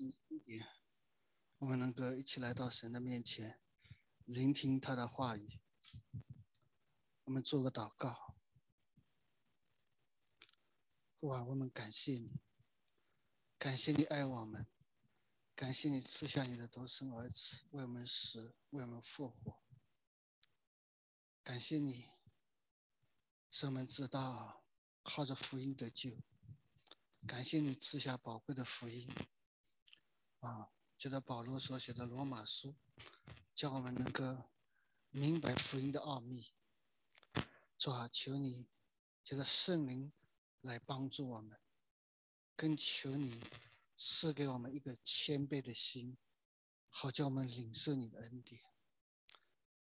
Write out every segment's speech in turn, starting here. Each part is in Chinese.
今天我们能够一起来到神的面前，聆听他的话语。我们做个祷告，父啊，我们感谢你，感谢你爱我们，感谢你赐下你的独生儿子为我们死，为我们复活。感谢你，使我们知道靠着福音得救。感谢你赐下宝贵的福音，啊，就在保罗所写的罗马书，叫我们能够明白福音的奥秘。主啊，求你，这个圣灵来帮助我们，更求你赐给我们一个谦卑的心，好叫我们领受你的恩典。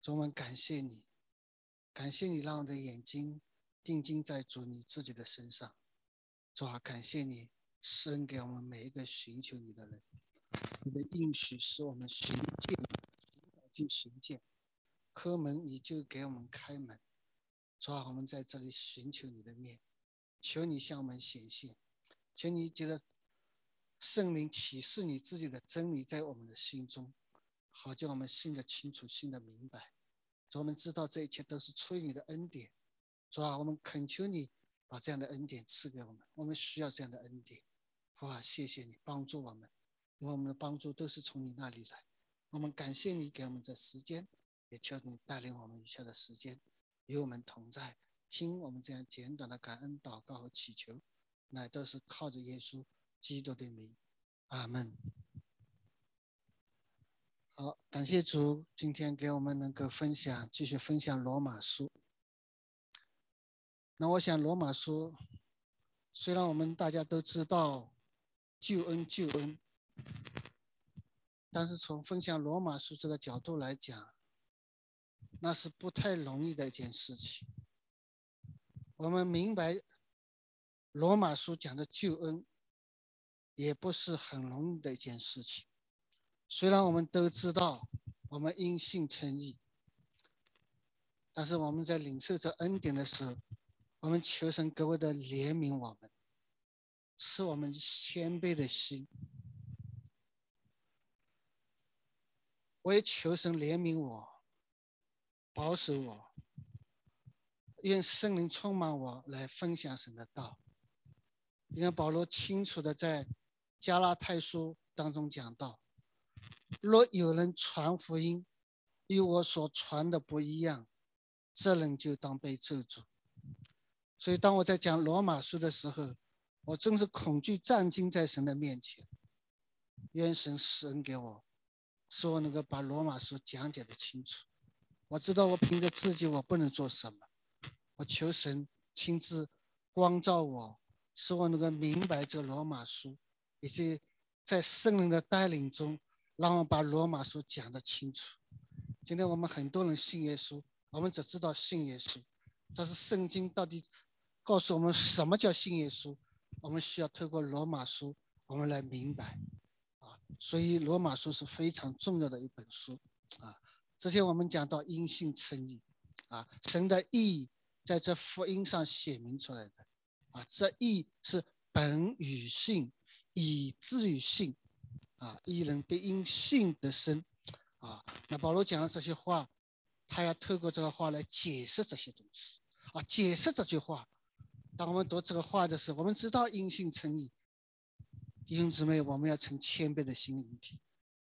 主，我们感谢你，感谢你让我的眼睛定睛在主你自己的身上。主啊，感谢你施恩给我们每一个寻求你的人，你的应许是我们寻见，寻找就寻见，磕门你就给我们开门。主啊，我们在这里寻求你的面，求你向我们显现，求你觉得圣灵启示你自己的真理在我们的心中，好叫我们信得清楚，信得明白。主，我们知道这一切都是出于你的恩典。主啊，我们恳求你。把这样的恩典赐给我们，我们需要这样的恩典，好吧？谢谢你帮助我们，因为我们的帮助都是从你那里来。我们感谢你给我们这时间，也求你带领我们余下的时间，与我们同在，听我们这样简短的感恩祷告和祈求，乃都是靠着耶稣基督的名，阿门。好，感谢主，今天给我们能够分享，继续分享罗马书。那我想，罗马书虽然我们大家都知道救恩救恩，但是从分享罗马书这个角度来讲，那是不太容易的一件事情。我们明白罗马书讲的救恩，也不是很容易的一件事情。虽然我们都知道我们因信称义，但是我们在领受这恩典的时候，我们求神各位的怜悯，我们赐我们谦卑的心。我也求神怜悯我，保守我，愿圣灵充满我，来分享神的道。你看保罗清楚的在加拉太书当中讲到：若有人传福音与我所传的不一样，这人就当被咒诅。所以，当我在讲罗马书的时候，我真是恐惧战惊在神的面前。愿神施恩给我，使我能够把罗马书讲解的清楚。我知道我凭着自己我不能做什么，我求神亲自光照我，使我能够明白这罗马书，以及在圣灵的带领中，让我把罗马书讲得清楚。今天我们很多人信耶稣，我们只知道信耶稣，但是圣经到底？告诉我们什么叫信耶稣？我们需要透过罗马书，我们来明白。所以罗马书是非常重要的一本书啊。之前我们讲到因信称义啊，神的义在这福音上显明出来的啊。这义是本与信，以至于信啊。一人必因信得生啊。那保罗讲的这些话，他要透过这个话来解释这些东西啊，解释这句话。当我们读这个话的时候，我们知道因信称义，弟兄姊妹，我们要成谦卑的心灵体。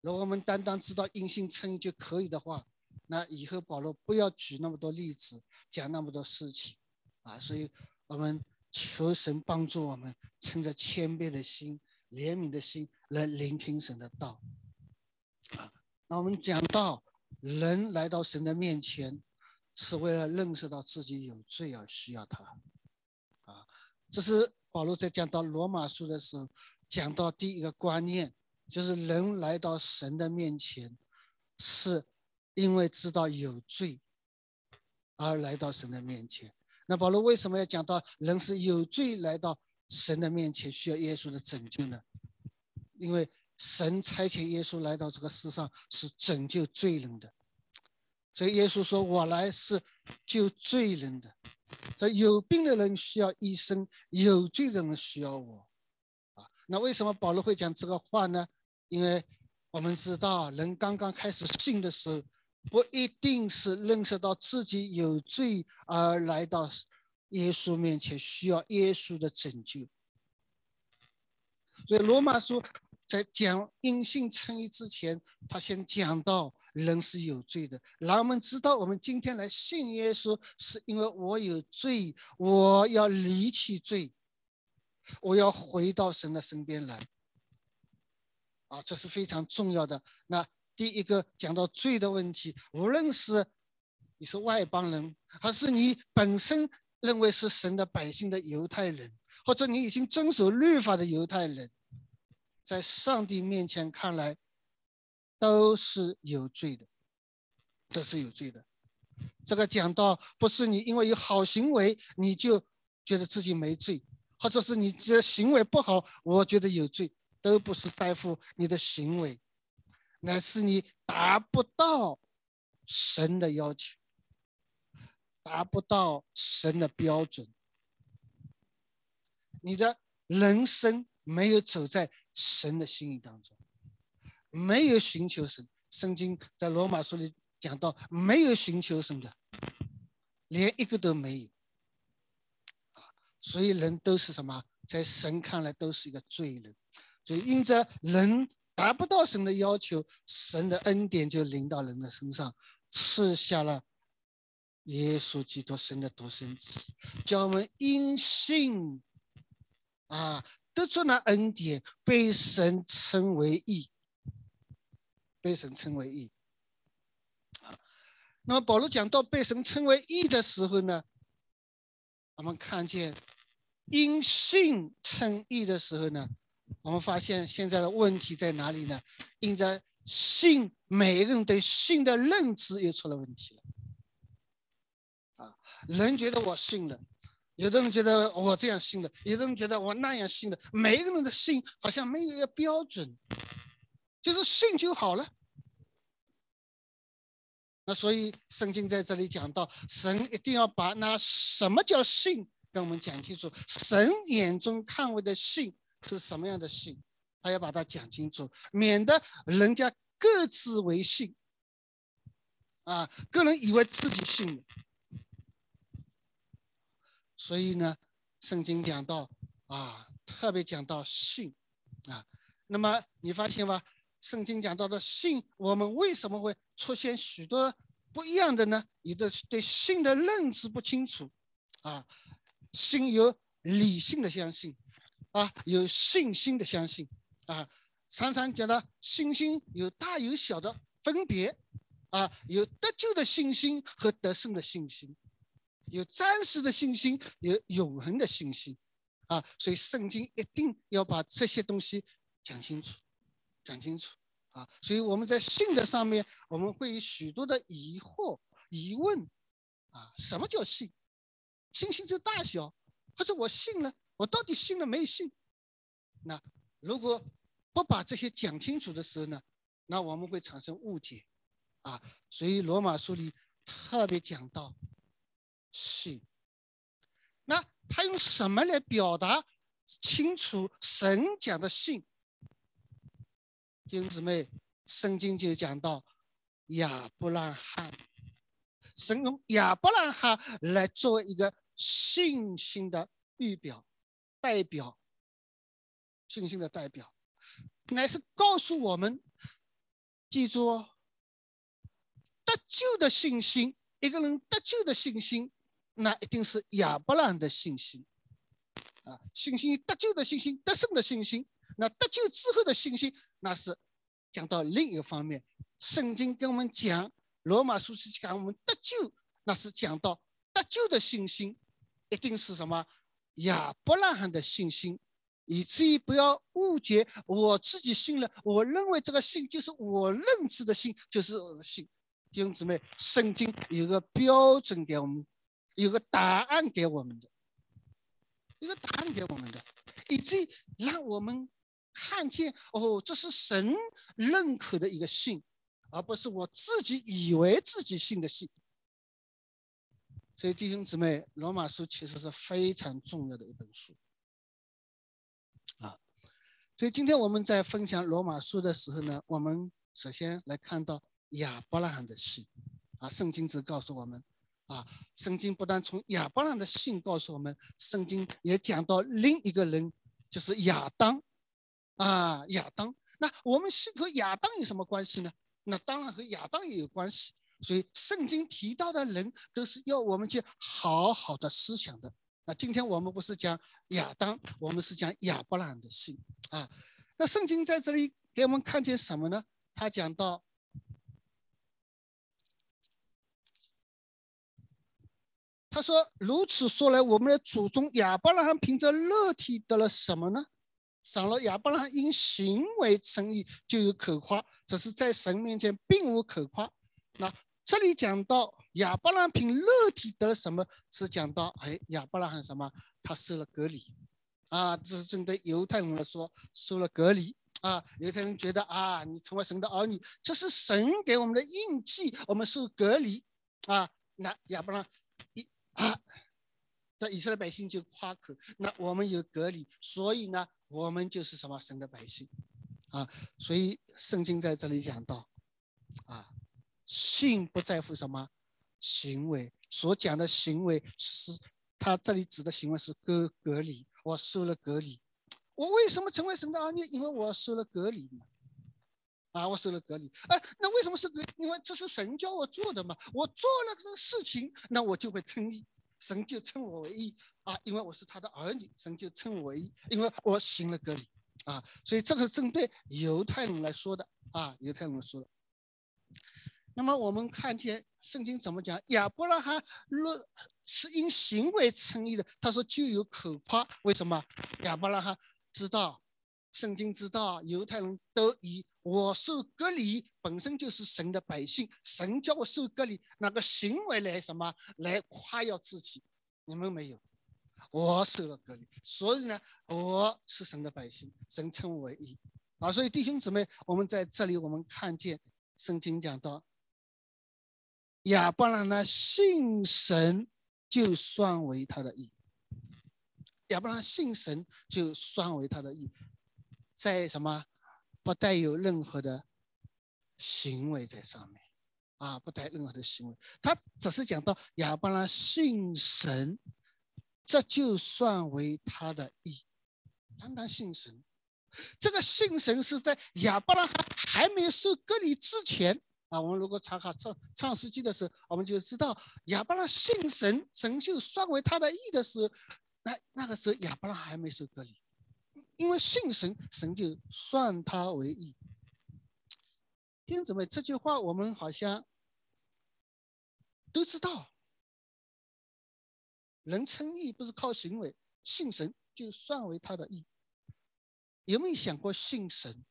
如果我们单单知道因信称义就可以的话，那以后保罗不要举那么多例子，讲那么多事情啊。所以，我们求神帮助我们，趁着谦卑的心、怜悯的心来聆听神的道啊。那我们讲到人来到神的面前，是为了认识到自己有罪而需要他啊。这是保罗在讲到罗马书的时候，讲到第一个观念，就是人来到神的面前，是因为知道有罪而来到神的面前。那保罗为什么要讲到人是有罪来到神的面前，需要耶稣的拯救呢？因为神差遣耶稣来到这个世上是拯救罪人的，所以耶稣说：“我来是救罪人的。”这有病的人需要医生，有罪的人需要我，那为什么保罗会讲这个话呢？因为我们知道，人刚刚开始信的时候，不一定是认识到自己有罪而来到耶稣面前，需要耶稣的拯救。所以罗马书在讲因信称义之前，他先讲到人是有罪的。让我们知道，我们今天来信耶稣，是因为我有罪，我要离弃罪，我要回到神的身边来。啊，这是非常重要的。那第一个讲到罪的问题，无论是你是外邦人，还是你本身认为是神的百姓的犹太人。或者你已经遵守律法的犹太人，在上帝面前看来，都是有罪的，都是有罪的。这个讲到不是你因为有好行为，你就觉得自己没罪，或者是你这行为不好，我觉得有罪，都不是在乎你的行为，乃是你达不到神的要求，达不到神的标准。你的人生没有走在神的心意当中，没有寻求神。圣经在罗马书里讲到，没有寻求神的，连一个都没有。所以人都是什么？在神看来都是一个罪人。所以因着人达不到神的要求，神的恩典就临到人的身上，赐下了耶稣基督神的独生子，叫我们因信。啊，得出那恩典，被神称为义，被神称为义。啊，那么保罗讲到被神称为义的时候呢，我们看见因信称义的时候呢，我们发现现在的问题在哪里呢？因着信，每一个人对信的认知又出了问题了。啊，人觉得我信了。有的人觉得我这样信的，有的人觉得我那样信的。每一个人的信好像没有一个标准，就是信就好了。那所以圣经在这里讲到，神一定要把那什么叫信跟我们讲清楚。神眼中看为的信是什么样的信，他要把它讲清楚，免得人家各自为信，啊，个人以为自己信。所以呢，圣经讲到啊，特别讲到信啊。那么你发现吗？圣经讲到的信，我们为什么会出现许多不一样的呢？有的对信的认知不清楚啊。信有理性的相信啊，有信心的相信啊。常常讲到信心有大有小的分别啊，有得救的信心和得胜的信心。有暂时的信心，有永恒的信心，啊，所以圣经一定要把这些东西讲清楚，讲清楚，啊，所以我们在信的上面，我们会有许多的疑惑、疑问，啊，什么叫信？信心的大小，或者我信了，我到底信了没信？那如果不把这些讲清楚的时候呢，那我们会产生误解，啊，所以罗马书里特别讲到。信，那他用什么来表达清楚神讲的信？弟兄姊妹，圣经就讲到亚伯拉罕，神用亚伯拉罕来做一个信心的预表、代表，信心的代表，乃是告诉我们，记住哦，得救的信心，一个人得救的信心。那一定是亚伯拉罕的信心，啊，信心得救的信心，得胜的信心。那得救之后的信心，那是讲到另一个方面。圣经跟我们讲，罗马书是讲我们得救，那是讲到得救的信心，一定是什么亚伯拉罕的信心，以至于不要误解我自己信了，我认为这个信就是我认知的信，就是我的信。弟兄姊妹，圣经有个标准给我们。有个答案给我们的，一个答案给我们的，以至于让我们看见哦，这是神认可的一个信，而不是我自己以为自己信的信。所以弟兄姊妹，罗马书其实是非常重要的一本书啊。所以今天我们在分享罗马书的时候呢，我们首先来看到亚伯拉罕的信啊，圣经只告诉我们啊，圣经不但从亚伯拉罕的信告诉我们，圣经也讲到另一个人就是亚当啊，亚当。那我们信和亚当有什么关系呢？那当然和亚当也有关系。所以圣经提到的人都是要我们去好好的思想的。那今天我们不是讲亚当，我们是讲亚伯拉罕的信啊。那圣经在这里给我们看见什么呢？他讲到，他说如此说来，我们的祖宗亚伯拉罕凭着肉体得了什么呢？赏了亚伯拉因行为称义，就有可夸；只是在神面前并无可夸。那这里讲到亚伯拉凭肉体得什么？是讲到哎，亚伯拉罕什么？他受了隔离啊！这是针对犹太人来说，受了隔离啊。犹太人觉得啊，你成为神的儿女，这是神给我们的印记，我们受隔离啊。那亚伯拉一啊，这以色列百姓就夸口，那我们有隔离，所以呢。我们就是什么神的百姓，啊，所以圣经在这里讲到，啊，信不在乎什么行为，所讲的行为是，他这里指的行为是隔隔离，我受了隔离，我为什么成为神的儿女？因为我受了隔离嘛，啊，我受了隔离，哎，那为什么是隔？因为这是神教我做的嘛，我做了这个事情，那我就会称义。神就称我为义啊，因为我是他的儿女，神就称我为义，因为我行了隔离啊，所以这个针对犹太人来说的啊，犹太人说的。那么我们看见圣经怎么讲？亚伯拉罕若是因行为称义的，他说就有可夸。为什么？亚伯拉罕知道，圣经知道，犹太人都以我受隔离本身就是神的百姓，神叫我受隔离，那个行为来什么来夸耀自己？你们没有，我受了隔离，所以呢，我是神的百姓，神称为义啊。所以弟兄姊妹，我们在这里我们看见圣经讲到，亚伯拉罕信神就算为他的义，亚伯拉信神就算为他的义，在什么？不带有任何的行为在上面，啊，不带任何的行为，他只是讲到亚伯拉信神，这就算为他的义，单单信神。这个信神是在亚伯拉罕还没受割礼之前啊。我们如果查看创创世纪的时候，我们就知道亚伯拉信神，神就算为他的义的时候，那那个时候亚伯拉还没受割礼。因为信神，神就算他为义。弟兄姊妹，这句话我们好像都知道。人称义不是靠行为，信神就算为他的义。有没有想过信神？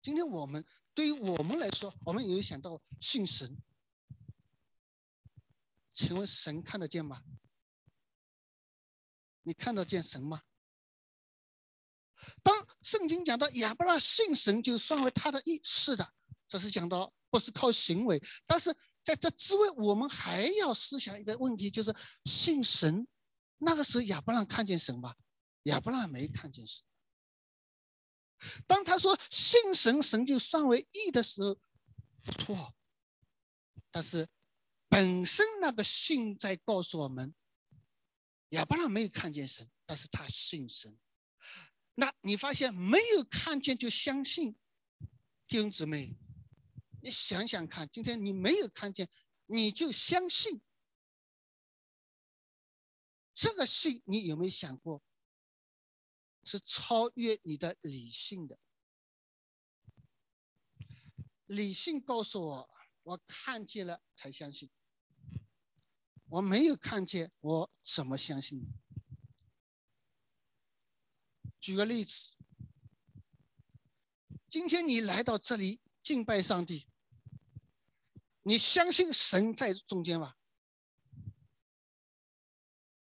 今天我们对于我们来说，我们有想到信神？请问神看得见吗？你看得见神吗？当圣经讲到亚伯拉信神就算为他的义，是的，这是讲到不是靠行为。但是在这之外，我们还要思想一个问题，就是信神。那个时候亚伯拉看见神吧？亚伯拉没看见神。当他说信神，神就算为义的时候，不错。但是本身那个信在告诉我们，亚伯拉没有看见神，但是他信神。那你发现没有看见就相信，弟兄姊妹，你想想看，今天你没有看见，你就相信，这个信你有没有想过，是超越你的理性的？理性告诉我，我看见了才相信，我没有看见，我怎么相信？举个例子，今天你来到这里敬拜上帝，你相信神在中间吗？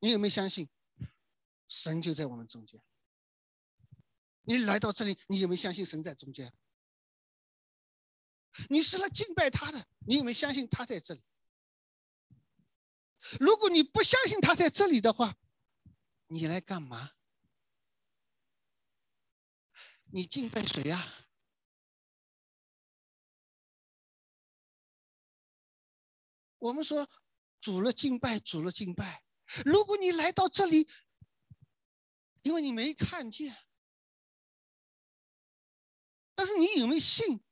你有没有相信神就在我们中间？你来到这里，你有没有相信神在中间？你是来敬拜他的，你有没有相信他在这里？如果你不相信他在这里的话，你来干嘛？你敬拜谁呀？我们说，主了敬拜，主了敬拜。如果你来到这里，因为你没看见，但是你有没有信？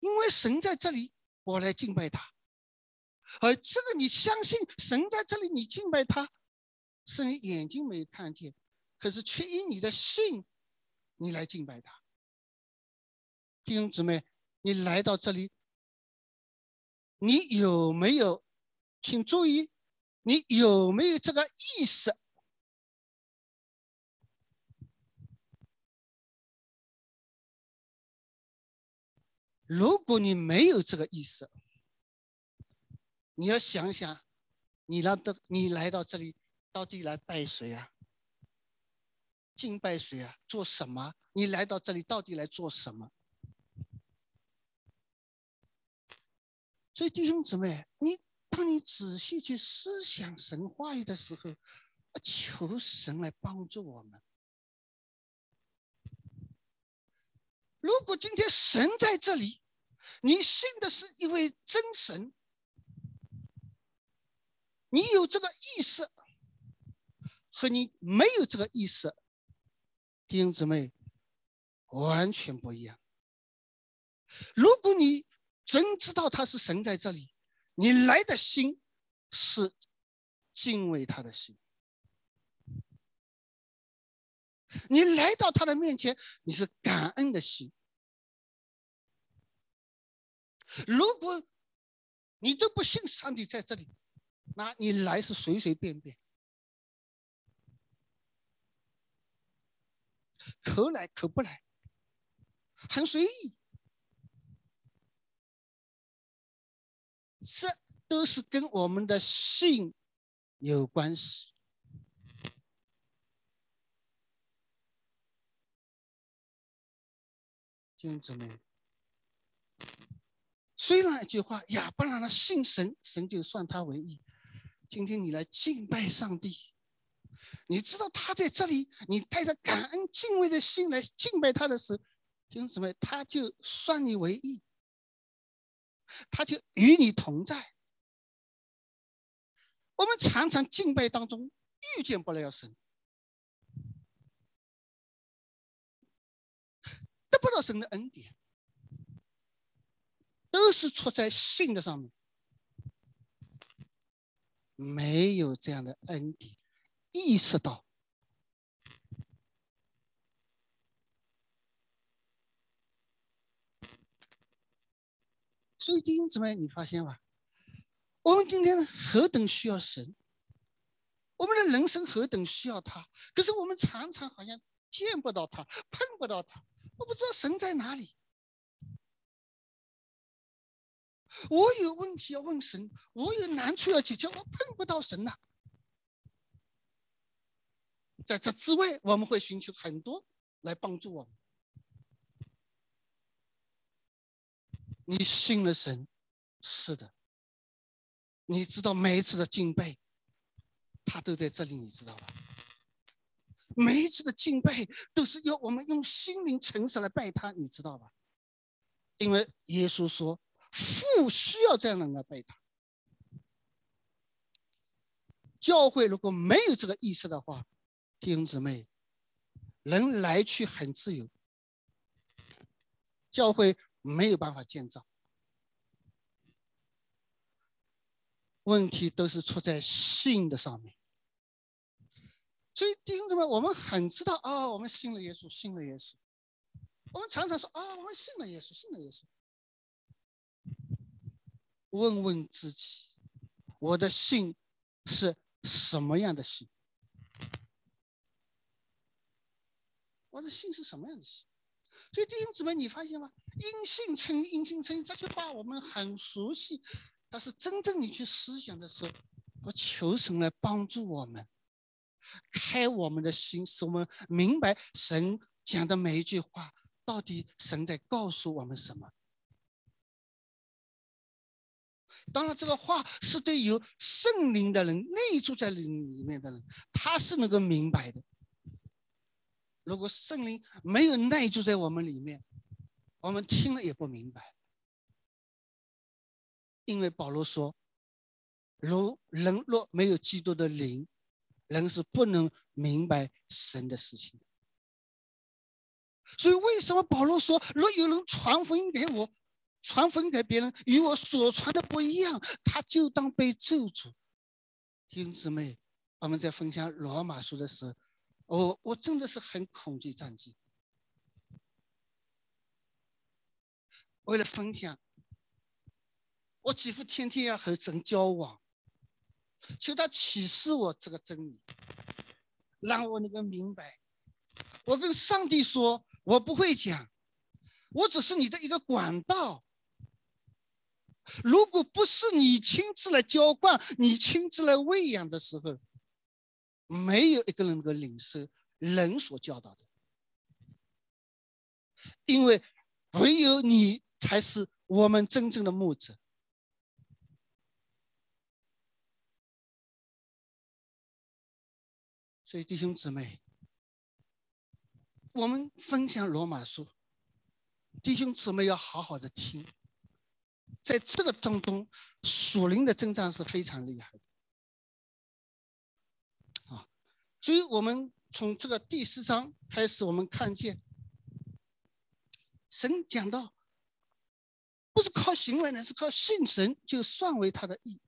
因为神在这里，我来敬拜他。而这个你相信神在这里，你敬拜他，是你眼睛没看见，可是却因你的信，你来敬拜他。弟兄姊妹，你来到这里。你有没有，请注意，你有没有这个意识？如果你没有这个意识，你要想想，你来到你来到这里，到底来拜谁啊？敬拜谁啊？做什么？你来到这里到底来做什么？所以弟兄姊妹，你当你仔细去思想神话语的时候，求神来帮助我们。如果今天神在这里，你信的是一位真神，你有这个意识，和你没有这个意识，弟兄姊妹，完全不一样。如果你，真知道他是神在这里，你来的心是敬畏他的心。你来到他的面前，你是感恩的心。如果你都不信上帝在这里，那你来是随随便便，可来可不来，很随意。这都是跟我们的性有关系。弟兄姊妹，虽然一句话，亚伯拉罕信神，神就算他为义。今天你来敬拜上帝，你知道他在这里，你带着感恩敬畏的心来敬拜他的时候，弟兄姊妹，他就算你为义。他就与你同在。我们常常敬拜当中遇见不了神，得不到神的恩典，都是出在信的上面，没有这样的恩典，意识到。所以弟兄姊妹，你发现吧？我们今天何等需要神，我们的人生何等需要他。可是我们常常好像见不到他，碰不到他，我不知道神在哪里。我有问题要问神，我有难处要解决，我碰不到神呐。在这之外，我们会寻求很多来帮助我们。你信了神，是的。你知道每一次的敬拜，他都在这里，你知道吧？每一次的敬拜都是要我们用心灵诚实来拜他，你知道吧？因为耶稣说，父需要这样的人来拜他。教会如果没有这个意识的话，弟兄姊妹，人来去很自由，教会。没有办法建造，问题都是出在信的上面。所以弟兄姊妹，我们很知道啊，我们信了耶稣，信了耶稣。我们常常说啊，我们信了耶稣，信了耶稣。问问自己，我的信是什么样的信？我的信是什么样的信？所以弟兄姊妹，你发现吗？因信称义，因信称义这句话我们很熟悉，但是真正你去思想的时候，我求神来帮助我们，开我们的心，使我们明白神讲的每一句话，到底神在告诉我们什么。当然，这个话是对有圣灵的人、内住在灵里面的人，他是能够明白的。如果圣灵没有内住在我们里面，我们听了也不明白。因为保罗说：“如人若没有基督的灵，人是不能明白神的事情。”所以，为什么保罗说：“若有人传福音给我，传福音给别人，与我所传的不一样，他就当被咒诅。”弟兄姊妹，我们在分享罗马书的时候。我我真的是很恐惧战绩。为了分享，我几乎天天要和神交往，求他启示我这个真理，让我能够明白。我跟上帝说，我不会讲，我只是你的一个管道。如果不是你亲自来浇灌，你亲自来喂养的时候。没有一个人能够领受人所教导的，因为唯有你才是我们真正的牧者。所以弟兄姊妹，我们分享罗马书，弟兄姊妹要好好的听，在这个当中，属灵的增长是非常厉害的。所以，我们从这个第四章开始，我们看见神讲到，不是靠行为呢，是靠信神，就算为他的义。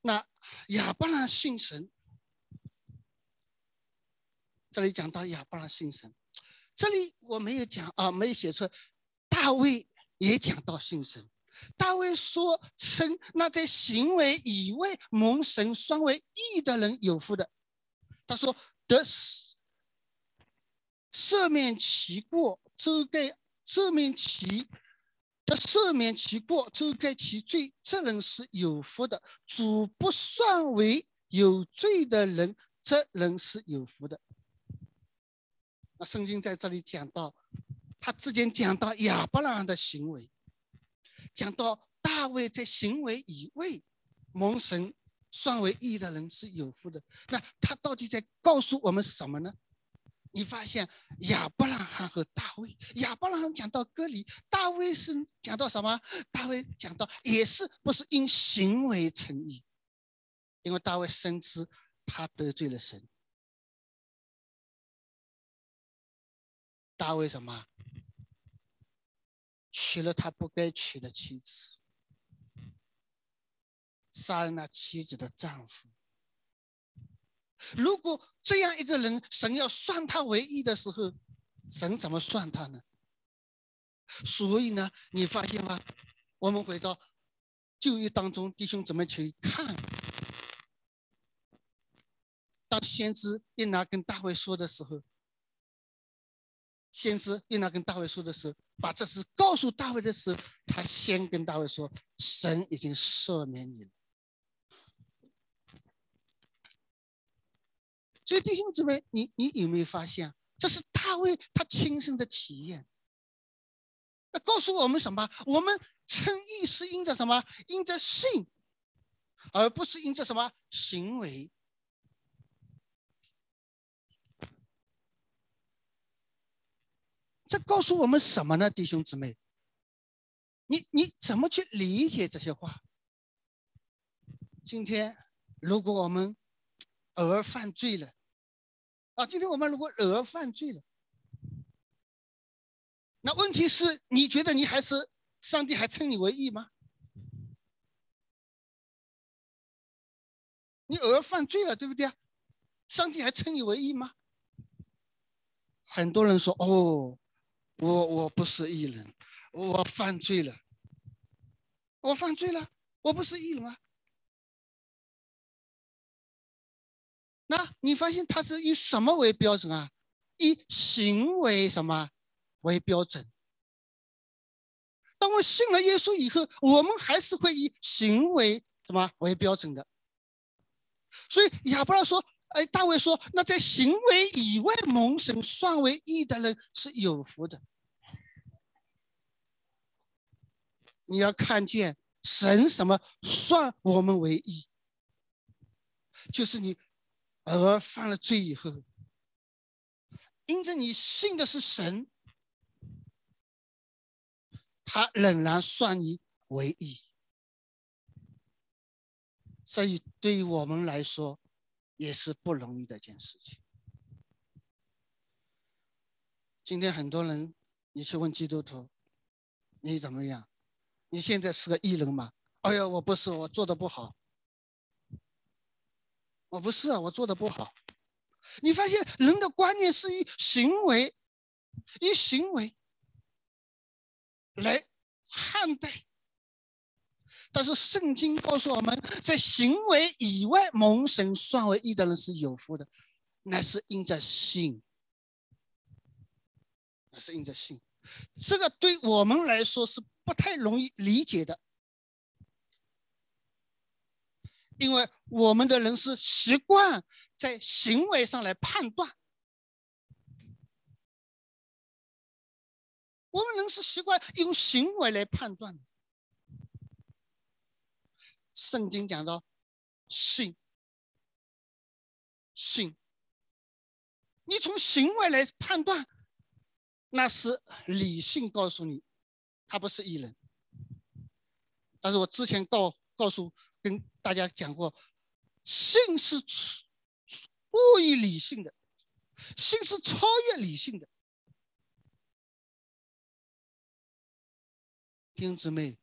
那亚伯拉信神，这里讲到亚伯拉信神，这里我没有讲啊，没有写出大卫也讲到信神。大卫说：“称那在行为以外蒙神双为义的人有福的。”他说：“得赦免其过，遮盖赦免其的赦免其过，遮盖其罪，这人是有福的。主不算为有罪的人，这人是有福的。”那圣经在这里讲到，他之前讲到亚伯拉罕的行为。讲到大卫在行为以外蒙神算为义的人是有福的，那他到底在告诉我们什么呢？你发现亚伯拉罕和大卫，亚伯拉罕讲到割礼，大卫是讲到什么？大卫讲到也是不是因行为成义，因为大卫深知他得罪了神。大卫什么？娶了他不该娶的妻子，杀了那妻子的丈夫。如果这样一个人，神要算他为义的时候，神怎么算他呢？所以呢，你发现吗？我们回到旧约当中，弟兄姊妹去看，当先知一拿跟大卫说的时候。先知约拿跟大卫说的时候，把这事告诉大卫的时候，他先跟大卫说：“神已经赦免你了。”所以弟兄姊妹，你你有没有发现，这是大卫他亲身的体验？那告诉我们什么？我们称义是因着什么？因着信，而不是因着什么行为。这告诉我们什么呢，弟兄姊妹？你你怎么去理解这些话？今天如果我们偶尔犯罪了，啊，今天我们如果偶尔犯罪了，那问题是你觉得你还是上帝还称你为义吗？你偶尔犯罪了，对不对啊？上帝还称你为义吗？很多人说哦。我我不是艺人，我犯罪了，我犯罪了，我不是艺人啊。那你发现他是以什么为标准啊？以行为什么为标准？当我信了耶稣以后，我们还是会以行为什么为标准的。所以亚伯拉说。哎，大卫说：“那在行为以外蒙神算为义的人是有福的。你要看见神什么算我们为义，就是你而犯了罪以后，因着你信的是神，他仍然算你为义。所以，对于我们来说，也是不容易的一件事情。今天很多人，你去问基督徒，你怎么样？你现在是个艺人吗？哎呀，我不是，我做的不好。我不是啊，我做的不好。你发现人的观念是以行为，以行为来看待。但是圣经告诉我们在行为以外蒙神算为义的人是有福的，那是因着信，那是因着信。这个对我们来说是不太容易理解的，因为我们的人是习惯在行为上来判断，我们人是习惯用行为来判断。圣经讲到信，信，你从行为来判断，那是理性告诉你，他不是艺人。但是我之前告告诉跟大家讲过，信是过于理性的，信是超越理性的。弟兄姊妹。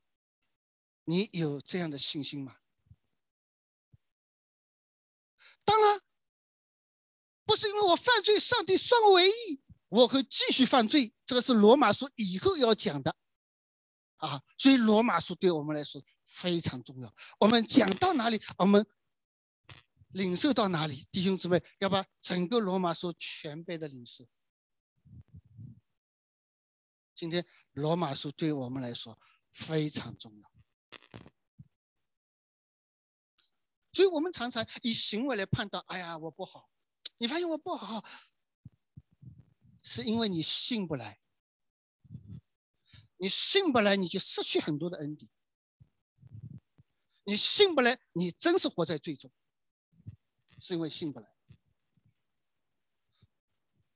你有这样的信心吗？当然，不是因为我犯罪，上帝算我为义，我会继续犯罪。这个是罗马书以后要讲的，啊，所以罗马书对我们来说非常重要。我们讲到哪里，我们领受到哪里。弟兄姊妹，要把整个罗马书全背的领受。今天罗马书对我们来说非常重要。所以我们常常以行为来判断。哎呀，我不好，你发现我不好，是因为你信不来。你信不来，你就失去很多的恩典。你信不来，你真是活在罪中，是因为信不来。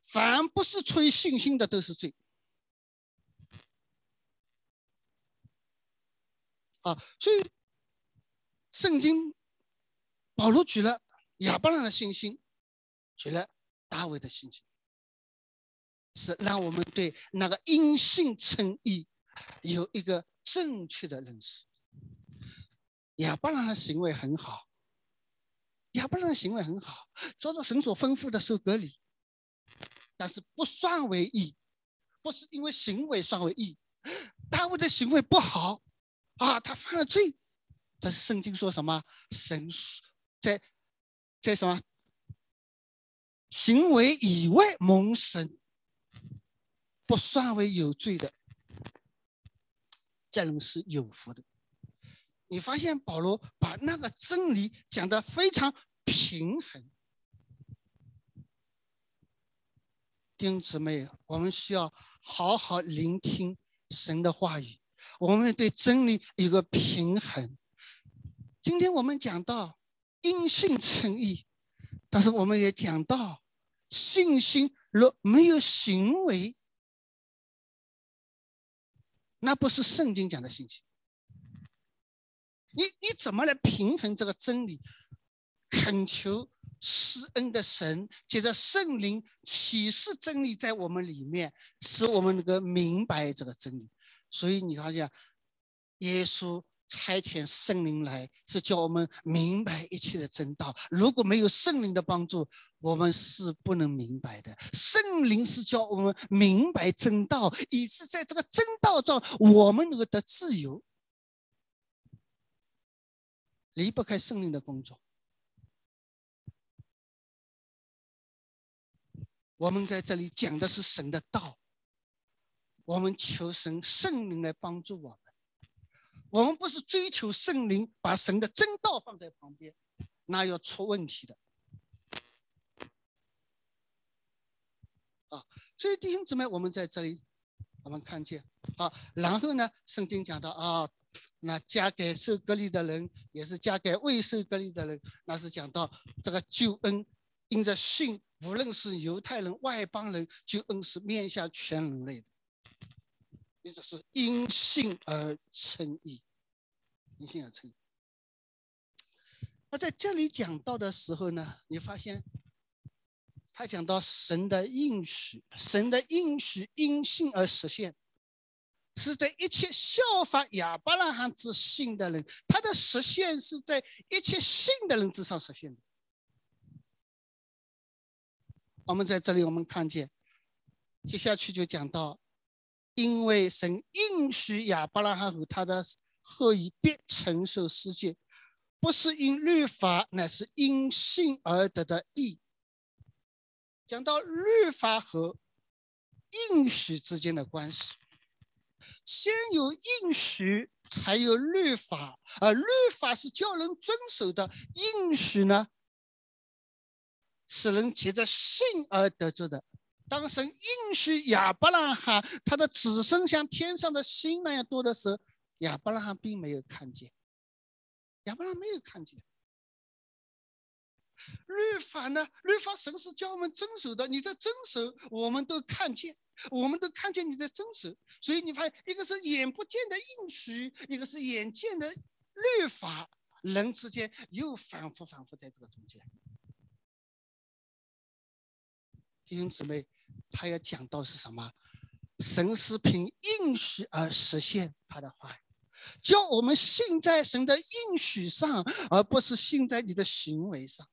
凡不是出于信心的，都是罪。啊，所以圣经保罗举了亚伯拉的信心，举了大卫的信心，是让我们对那个因信称义有一个正确的认识。亚伯拉的行为很好，亚伯拉的行为很好，照着神所吩咐的受割礼，但是不算为义，不是因为行为算为义。大卫的行为不好。啊，他犯了罪，但是圣经说什么？神在在什么行为以外蒙神不算为有罪的，这人是有福的。你发现保罗把那个真理讲得非常平衡。弟兄姊妹，我们需要好好聆听神的话语。我们对真理有个平衡。今天我们讲到因信称义，但是我们也讲到信心若没有行为，那不是圣经讲的信心。你你怎么来平衡这个真理？恳求施恩的神，借着圣灵启示真理在我们里面，使我们能够明白这个真理。所以你发现，耶稣差遣圣灵来，是叫我们明白一切的真道。如果没有圣灵的帮助，我们是不能明白的。圣灵是叫我们明白真道，以致在这个真道中，我们能够得自由，离不开圣灵的工作。我们在这里讲的是神的道。我们求神圣灵来帮助我们。我们不是追求圣灵，把神的真道放在旁边，那要出问题的。啊，所以弟兄姊妹，我们在这里，我们看见啊，然后呢，圣经讲到啊，那嫁给受隔离的人，也是嫁给未受隔离的人，那是讲到这个救恩因着信，无论是犹太人、外邦人，救恩是面向全人类的。你只是因信而称义，因信而称义。那在这里讲到的时候呢，你发现他讲到神的应许，神的应许因信而实现，是在一切效法亚伯拉罕之信的人，他的实现是在一切信的人之上实现的。我们在这里，我们看见，接下去就讲到，因为神应许亚伯拉罕和他的后裔必承受世界，不是因律法，乃是因信而得的义。讲到律法和应许之间的关系，先有应许，才有律法，而律法是叫人遵守的，应许呢？使人借着信而得着的。当神应许亚伯拉罕他的子孙像天上的星那样多的时候，亚伯拉罕并没有看见。亚伯拉罕没有看见。律法呢？律法神是叫我们遵守的。你在遵守，我们都看见，我们都看见你在遵守。所以你发现，一个是眼不见的应许，一个是眼见的律法，人之间又反复反复在这个中间。弟兄姊妹，他要讲到是什么？神是凭应许而实现他的话，叫我们信在神的应许上，而不是信在你的行为上。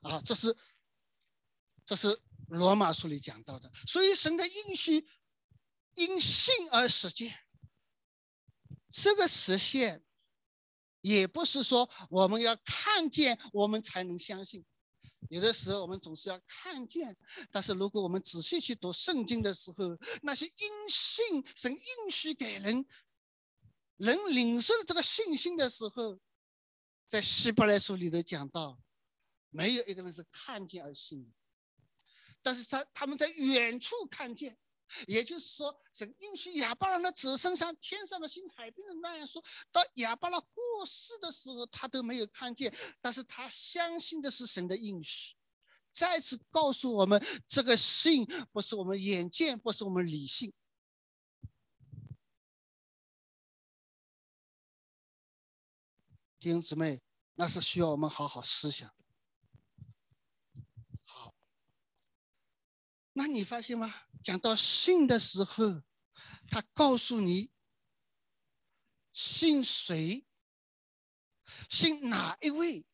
啊，这是这是罗马书里讲到的。所以神的应许因信而实现，这个实现也不是说我们要看见我们才能相信。有的时候我们总是要看见，但是如果我们仔细去读圣经的时候，那些因信神应许给人，人领受这个信心的时候，在希伯来书里头讲到，没有一个人是看见而信，但是他他们在远处看见。也就是说，神应许亚巴拉的子孙像天上的星、海边的那样，说到亚巴拉过世的时候，他都没有看见，但是他相信的是神的应许。再次告诉我们，这个信不是我们眼见，不是我们理性。弟兄姊妹，那是需要我们好好思想。好那你发现吗？讲到信的时候，他告诉你信谁，信哪一位？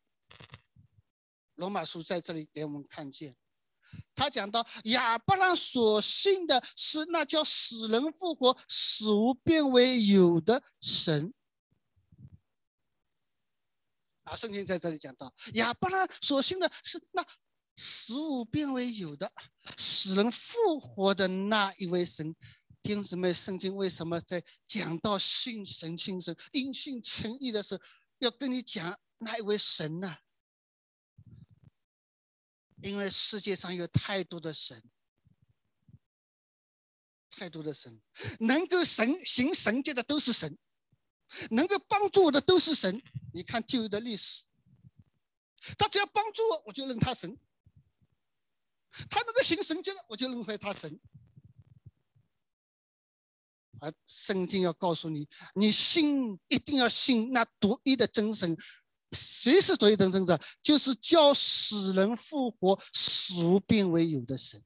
罗马书在这里给我们看见，他讲到亚伯拉所信的是那叫死人复活、死无变为有的神。啊，圣经在这里讲到亚伯拉所信的是那。死物变为有的，使人复活的那一位神，弟兄姊妹，圣经为什么在讲到信神、信神、因信诚意的时候，要跟你讲那一位神呢？因为世界上有太多的神，太多的神，能够神行神迹的都是神，能够帮助我的都是神。你看旧的历史，他只要帮助我，我就认他神。他那个行神经，我就认为他神。而圣经要告诉你，你信一定要信那独一的真神。谁是独一的真神？就是叫死人复活、死变为有的神。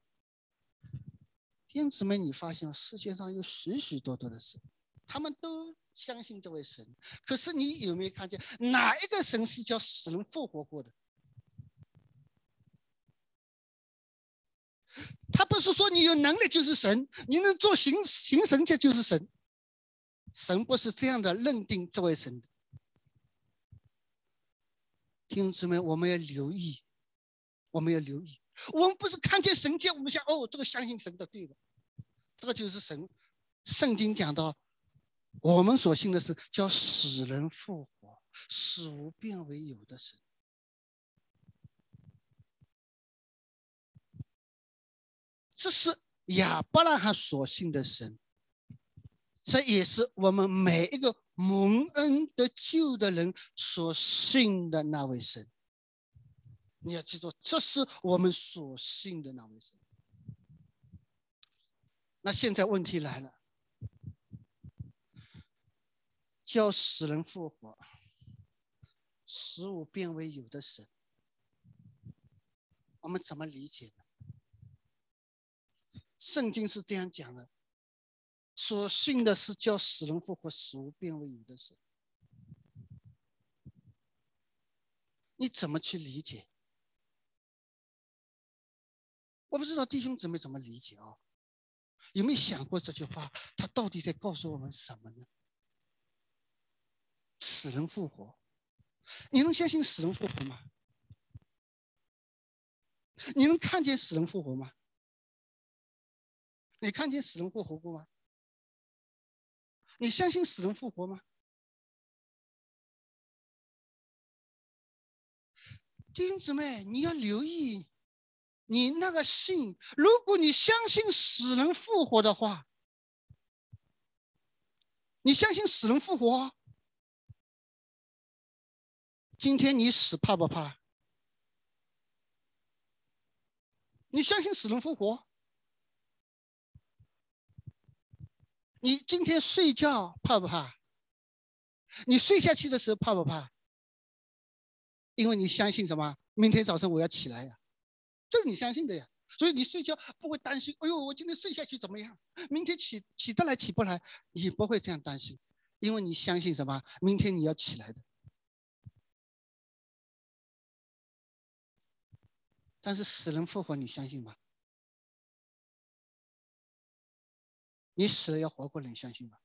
弟子们，你发现世界上有许许多多的神，他们都相信这位神。可是你有没有看见哪一个神是叫死人复活过的？他不是说你有能力就是神，你能做行行神迹就是神。神不是这样的认定这位神的。弟兄姊妹，我们要留意，我们要留意。我们不是看见神迹，我们想哦，这个相信神的对的，这个就是神。圣经讲到，我们所信的是叫死人复活、死无变为有的神。这是亚伯拉罕所信的神，这也是我们每一个蒙恩得救的人所信的那位神。你要记住，这是我们所信的那位神。那现在问题来了，叫死人复活，使无变为有的神，我们怎么理解？圣经是这样讲的：所信的是叫死人复活、死无变为有的神。你怎么去理解？我不知道弟兄姊妹怎么理解啊？有没有想过这句话？他到底在告诉我们什么呢？死人复活，你能相信死人复活吗？你能看见死人复活吗？你看见死人复活过吗？你相信死人复活吗？弟兄姊妹，你要留意。你那个信，如果你相信死人复活的话，你相信死人复活？今天你死怕不怕？你相信死人复活？你今天睡觉怕不怕？你睡下去的时候怕不怕？因为你相信什么？明天早上我要起来呀。这个你相信的呀，所以你睡觉不会担心。哎呦，我今天睡下去怎么样？明天起起得来起不来，你不会这样担心，因为你相信什么？明天你要起来的。但是死人复活，你相信吗？你死了要活过来，你相信吗？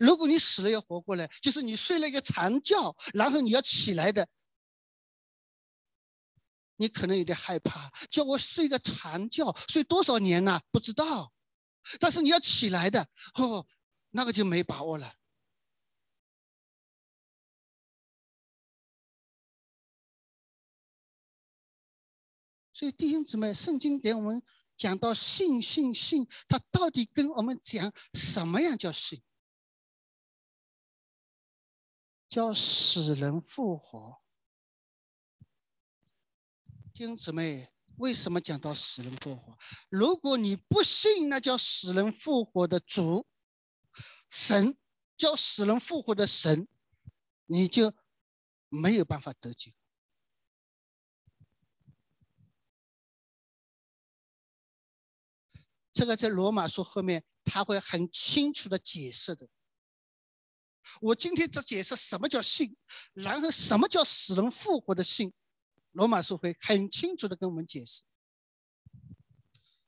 如果你死了要活过来，就是你睡了一个长觉，然后你要起来的。你可能有点害怕，叫我睡个长觉，睡多少年呢？不知道，但是你要起来的哦，那个就没把握了。所以弟兄姊妹，圣经给我们讲到信信信，他到底跟我们讲什么样叫信？叫死人复活。弟兄姊妹，为什么讲到死人复活？如果你不信那叫死人复活的主神，叫死人复活的神，你就没有办法得救。这个在罗马书后面他会很清楚的解释的。我今天只解释什么叫信，然后什么叫使人复活的信。罗马书会很清楚的跟我们解释，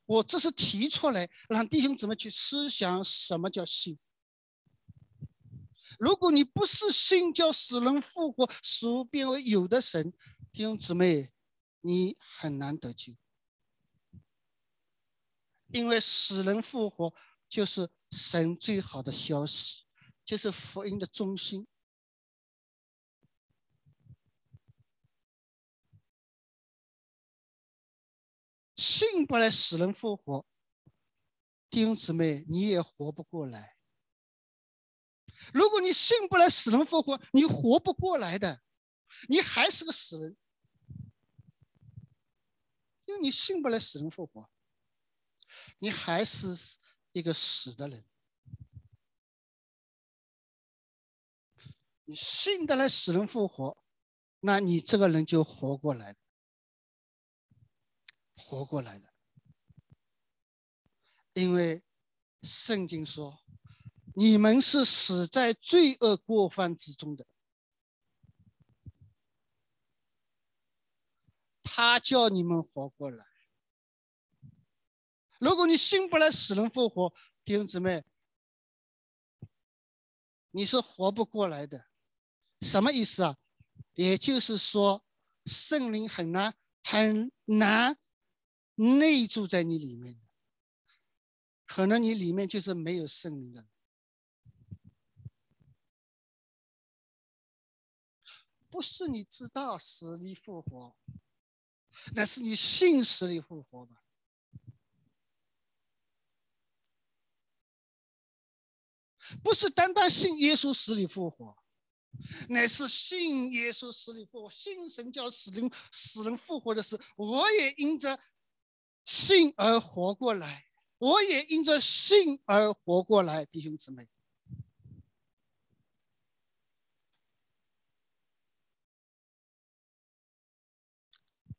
我这是提出来让弟兄姊妹去思想什么叫信。如果你不是信叫死人复活、使物变为有的神，弟兄姊妹，你很难得救，因为死人复活就是神最好的消息，就是福音的中心。信不来死人复活，弟兄姊妹，你也活不过来。如果你信不来死人复活，你活不过来的，你还是个死人，因为你信不来死人复活，你还是一个死的人。你信得来死人复活，那你这个人就活过来了。活过来了，因为圣经说：“你们是死在罪恶过犯之中的。”他叫你们活过来。如果你信不来死人复活，弟兄姊妹，你是活不过来的。什么意思啊？也就是说，圣灵很难很难。内住在你里面，可能你里面就是没有圣灵的，不是你知道死里复活，那是你信死里复活吧？不是单单信耶稣死里复活，乃是信耶稣死里复活，信神叫死人死人复活的事，我也因着信而活过来，我也因着信而活过来，弟兄姊妹。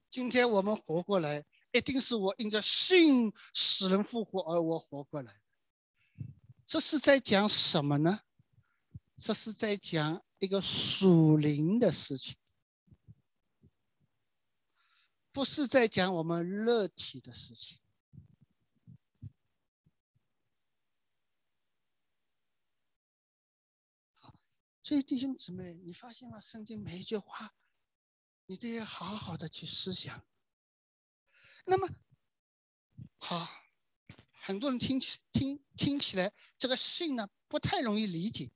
今天我们活过来，一定是我因着信使人复活而我活过来。这是在讲什么呢？这是在讲一个属灵的事情，不是在讲我们肉体的事情。好，所以弟兄姊妹，你发现吗？圣经每一句话。你都要好好的去思想。那么，好，很多人听起听听起来，这个信呢不太容易理解，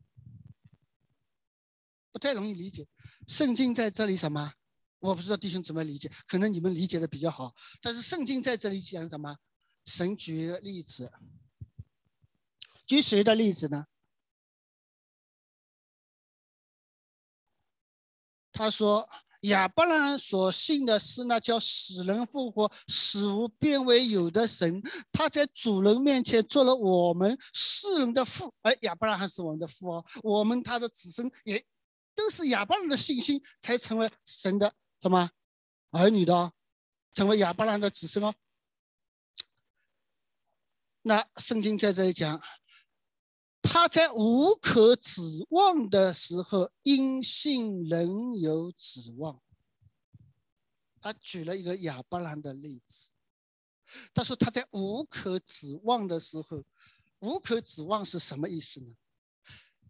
不太容易理解。圣经在这里什么？我不知道弟兄怎么理解，可能你们理解的比较好。但是圣经在这里讲什么？神举例子，举谁的例子呢？他说。亚伯兰所信的是那叫死人复活、死无变为有的神。他在主人面前做了我们世人的父。哎，亚伯拉罕是我们的父哦。我们他的子孙也都是亚伯兰的信心才成为神的什么儿女的，成为亚伯兰的子孙哦。那圣经在这里讲。他在无可指望的时候，因信仍有指望。他举了一个亚伯兰的例子。他说他在无可指望的时候，无可指望是什么意思呢？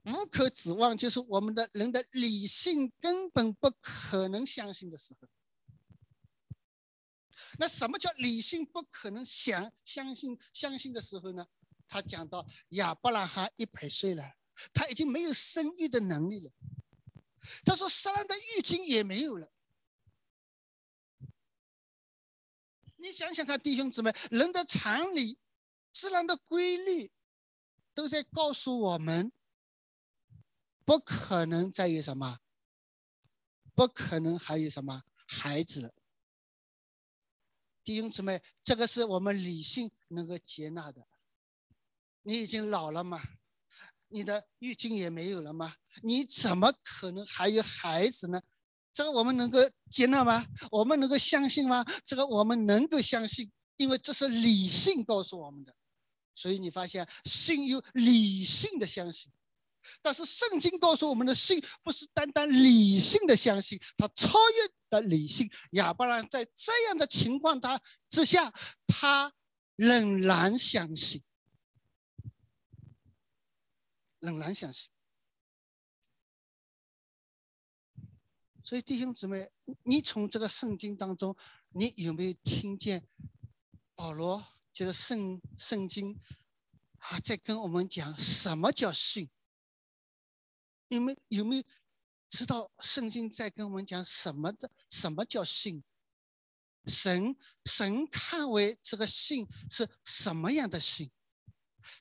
无可指望就是我们的人的理性根本不可能相信的时候。那什么叫理性不可能想相信相信的时候呢？他讲到亚伯拉罕一百岁了，他已经没有生育的能力了。他说：“撒拉的浴巾也没有了。”你想想看，弟兄姊妹，人的常理、自然的规律，都在告诉我们，不可能再有什么，不可能还有什么孩子了。弟兄姊妹，这个是我们理性能够接纳的。你已经老了吗？你的浴巾也没有了吗？你怎么可能还有孩子呢？这个我们能够接纳吗？我们能够相信吗？这个我们能够相信，因为这是理性告诉我们的。所以你发现，信有理性的相信，但是圣经告诉我们的信不是单单理性的相信，它超越的理性。亚伯拉在这样的情况他之下，他仍然相信。仍然相信，所以弟兄姊妹，你从这个圣经当中，你有没有听见保罗就是圣圣经啊，在跟我们讲什么叫信？你们有没有知道圣经在跟我们讲什么的？什么叫信？神神看为这个信是什么样的信？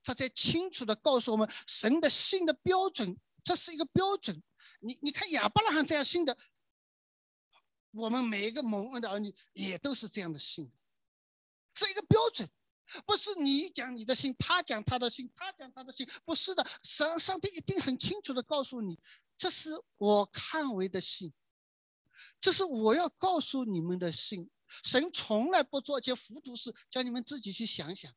他在清楚的告诉我们神的信的标准，这是一个标准。你你看亚伯拉罕这样信的，我们每一个蒙恩的儿女也都是这样的信，是一个标准，不是你讲你的信，他讲他的信，他讲他的信，不是的。上上帝一定很清楚的告诉你，这是我看为的信，这是我要告诉你们的信。神从来不做一件糊涂事，叫你们自己去想想。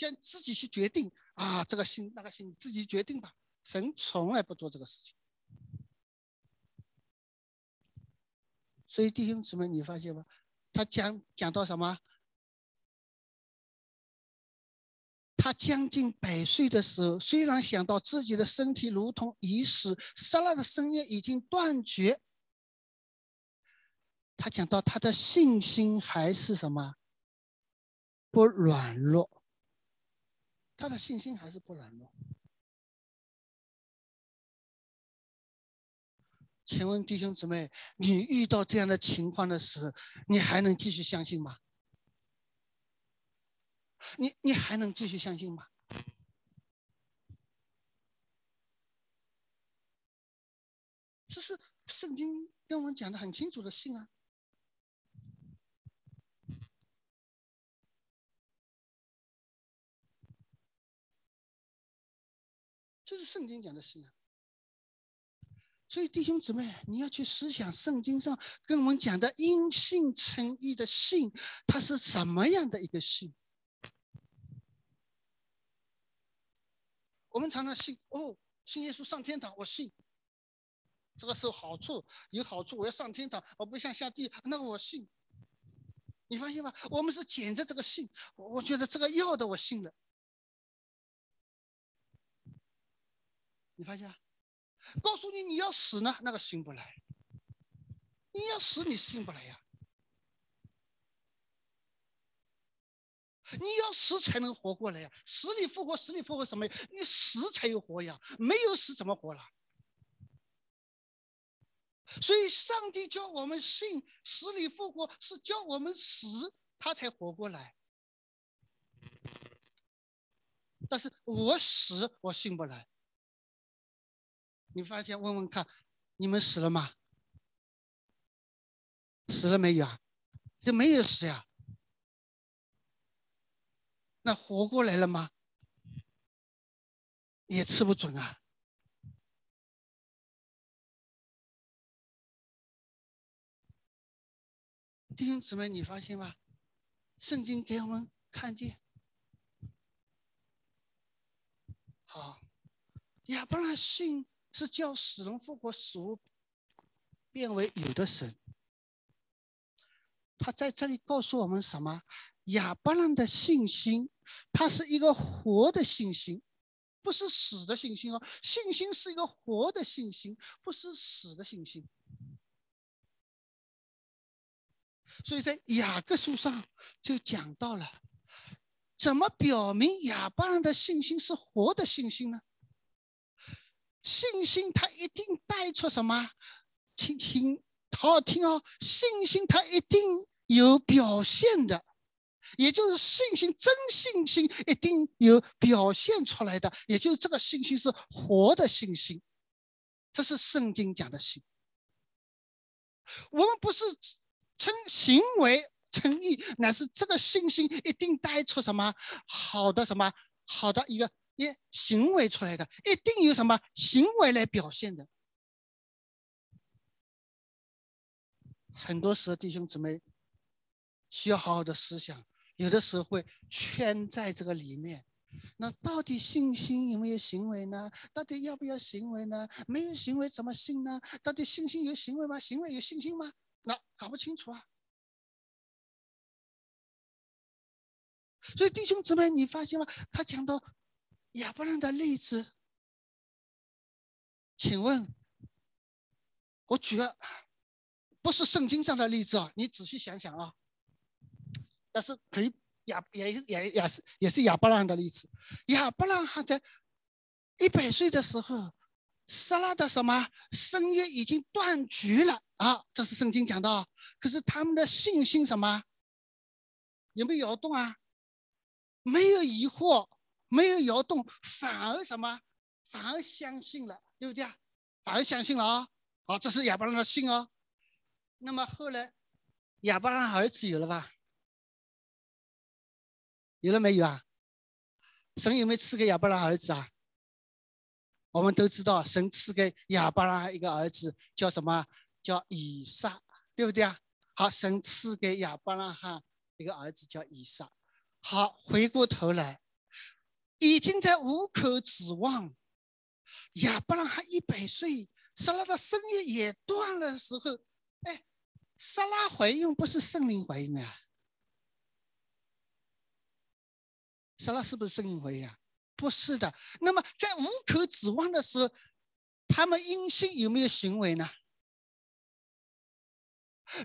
先自己去决定啊，这个心那个心，你自己决定吧。神从来不做这个事情，所以弟兄姊妹，你发现吗？他讲讲到什么？他将近百岁的时候，虽然想到自己的身体如同已死，撒拉的声音已经断绝，他讲到他的信心还是什么？不软弱。他的信心还是不软弱。请问弟兄姊妹，你遇到这样的情况的时候，你还能继续相信吗？你你还能继续相信吗？这是圣经跟我们讲的很清楚的信啊。这是圣经讲的信啊。所以弟兄姊妹，你要去思想圣经上跟我们讲的因信称义的信，它是什么样的一个信？我们常常信哦，信耶稣上天堂，我信。这个是好处，有好处，我要上天堂，我不想下地，那我信。你发现吗？我们是捡着这个信，我觉得这个要的我信了。你发现？告诉你你要死呢，那个信不来。你要死，你信不来呀。你要死才能活过来呀，死里复活，死里复活什么呀？你死才有活呀，没有死怎么活了？所以，上帝叫我们信死里复活，是叫我们死，他才活过来。但是我死，我信不来。你发现？问问看，你们死了吗？死了没有啊？这没有死呀。那活过来了吗？也吃不准啊。弟兄姊妹，你发现吗？圣经给我们看见。好，亚伯拉信。是叫死人复活，死物变为有的神。他在这里告诉我们什么？亚伯兰的信心，它是一个活的信心，不是死的信心哦。信心是一个活的信心，不是死的信心。所以在雅各书上就讲到了，怎么表明亚伯兰的信心是活的信心呢？信心它一定带出什么？听听，好好听哦。信心它一定有表现的，也就是信心，真信心一定有表现出来的，也就是这个信心是活的信心。这是圣经讲的信。我们不是称行为称义，乃是这个信心一定带出什么好的什么好的一个。一行为出来的，一定有什么行为来表现的。很多时候，弟兄姊妹需要好好的思想，有的时候会圈在这个里面。那到底信心有没有行为呢？到底要不要行为呢？没有行为怎么信呢？到底信心有行为吗？行为有信心吗？那搞不清楚啊。所以弟兄姊妹，你发现吗？他讲到。亚伯兰的例子，请问，我举个不是圣经上的例子啊，你仔细想想啊。但是可以亚也也也是也是亚伯兰的例子。亚伯兰还在一百岁的时候，撒拉的什么生意已经断绝了啊，这是圣经讲的。可是他们的信心什么有没有摇动啊？没有疑惑。没有摇动，反而什么？反而相信了，对不对啊？反而相信了啊！好，这是亚伯拉罕的信哦。那么后来，亚伯拉罕儿子有了吧？有了没有啊？神有没有赐给亚伯拉罕儿子啊？我们都知道，神赐给亚伯拉罕一个儿子，叫什么？叫以撒，对不对啊？好，神赐给亚伯拉罕一个儿子叫以撒。好，回过头来。已经在无可指望，亚伯拉罕一百岁，撒拉的生意也断了时候，哎，撒拉怀孕不是圣灵怀孕啊？撒拉是不是圣灵怀孕啊？不是的。那么在无可指望的时候，他们阴性有没有行为呢？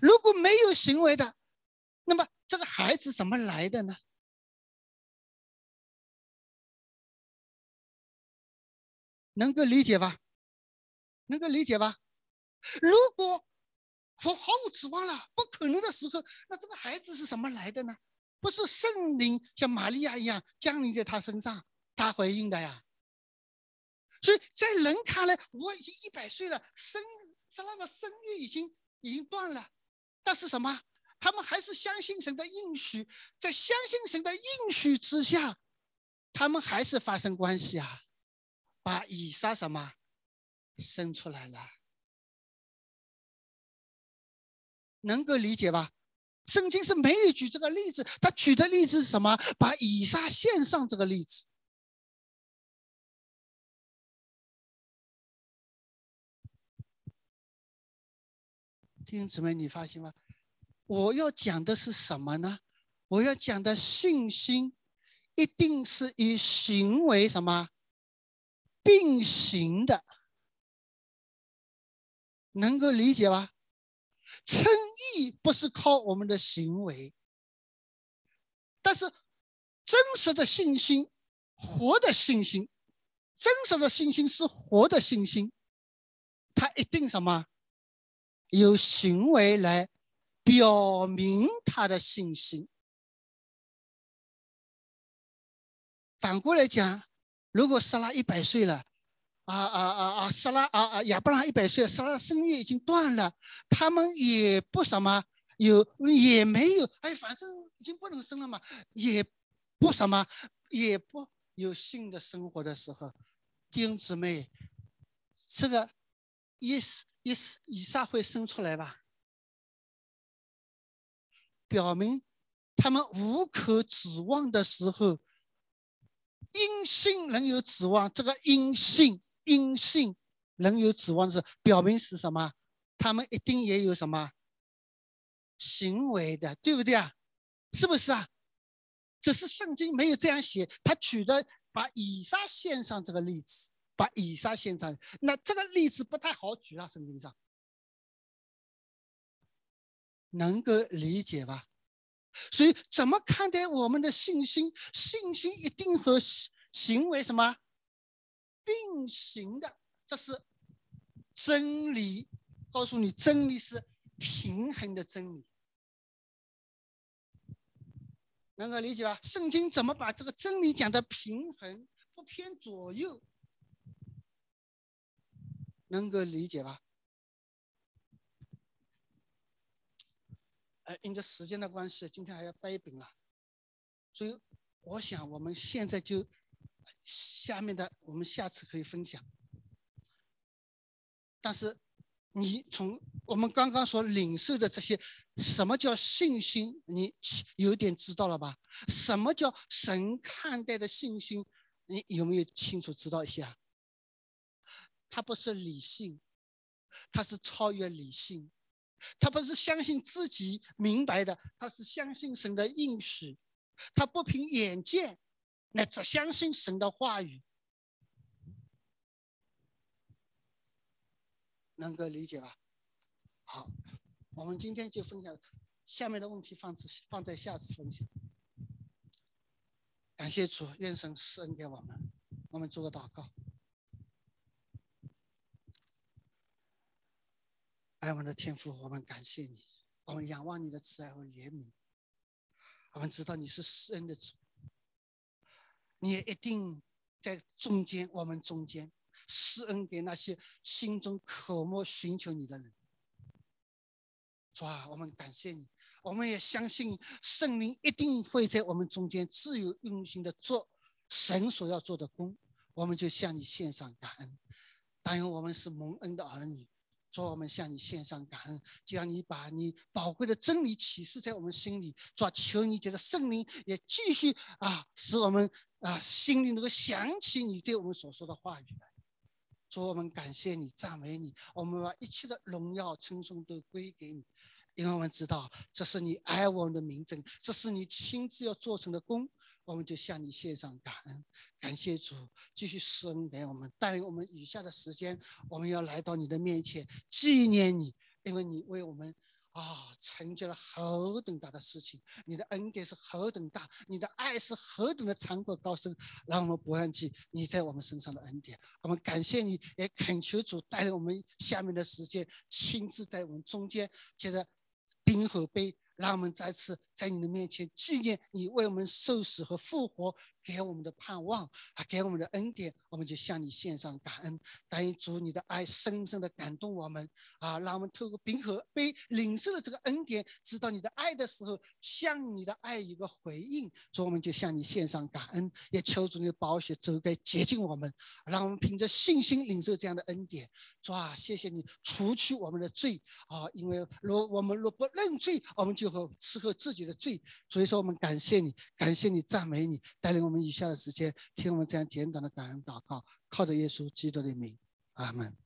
如果没有行为的，那么这个孩子怎么来的呢？能够理解吧？能够理解吧？如果我毫无指望了，不可能的时候，那这个孩子是什么来的呢？不是圣灵像玛利亚一样降临在他身上，他怀孕的呀。所以在人看来，我已经一百岁了，生生那个生育已经已经断了，但是什么？他们还是相信神的应许，在相信神的应许之下，他们还是发生关系啊，把以撒什么生出来了，能够理解吧？圣经是没有举这个例子，他举的例子是什么？把以撒献上这个例子。弟兄姊妹，你发现吗？我要讲的是什么呢？我要讲的信心，一定是以行为什么并行的，能够理解吧？称义不是靠我们的行为，但是真实的信心、活的信心、真实的信心是活的信心，它一定什么？有行为来表明他的信心。反过来讲，如果撒拉一百岁了，啊啊啊啊，撒拉啊啊亚伯拉罕一百岁，撒拉生育已经断了，他们也不什么，有也没有，哎，反正已经不能生了嘛，也不什么，也不有性的生活的时候，弟兄姊妹，这个意思。以以撒会生出来吧？表明他们无可指望的时候，因信能有指望。这个因信因信能有指望是表明是什么？他们一定也有什么行为的，对不对啊？是不是啊？只是圣经没有这样写，他举的把以撒献上这个例子。把以撒献上，那这个例子不太好举啊，圣经上能够理解吧？所以怎么看待我们的信心？信心一定和行为什么并行的？这是真理。告诉你，真理是平衡的真理，能够理解吧？圣经怎么把这个真理讲的平衡，不偏左右？能够理解吧？哎，因着时间的关系，今天还要掰饼了，所以我想我们现在就下面的，我们下次可以分享。但是你从我们刚刚所领受的这些，什么叫信心？你有点知道了吧？什么叫神看待的信心？你有没有清楚知道一下？他不是理性，他是超越理性，他不是相信自己明白的，他是相信神的应许，他不凭眼见，那只相信神的话语，能够理解吧？好，我们今天就分享下面的问题，放置放在下次分享。感谢主，愿神施恩给我们，我们做个祷告。爱我们的天父，我们感谢你，我们仰望你的慈爱和怜悯。我们知道你是施恩的主，你也一定在中间，我们中间施恩给那些心中渴慕寻求你的人。主啊，我们感谢你，我们也相信圣灵一定会在我们中间自由用心的做神所要做的工。我们就向你献上感恩，但愿我们是蒙恩的儿女。说我们向你献上感恩，就让你把你宝贵的真理启示在我们心里。主求你觉得圣灵也继续啊，使我们啊心里能够想起你对我们所说的话语来。主，我们感谢你，赞美你，我们把一切的荣耀称颂都归给你，因为我们知道这是你爱我们的名证，这是你亲自要做成的功。我们就向你献上感恩，感谢主继续施恩给我们，带领我们余下的时间，我们要来到你的面前纪念你，因为你为我们啊成就了何等大的事情，你的恩典是何等大，你的爱是何等的长阔高深，让我们不忘记你在我们身上的恩典。我们感谢你，也恳求主带领我们下面的时间，亲自在我们中间，接着冰和杯。让我们再次在你的面前纪念你为我们受死和复活给我们的盼望啊，给我们的恩典，我们就向你献上感恩。但愿主你的爱深深的感动我们啊，让我们透过冰河杯领受了这个恩典，知道你的爱的时候，向你的爱一个回应。主，我们就向你献上感恩，也求主你的宝血走该洁净我们，让我们凭着信心领受这样的恩典。主啊，谢谢你除去我们的罪啊，因为若我们若不认罪，我们就会吃喝自己的罪。所以说，我们感谢你，感谢你，赞美你，带领我们以下的时间听我们这样简短的感恩祷告，靠着耶稣基督的名，阿门。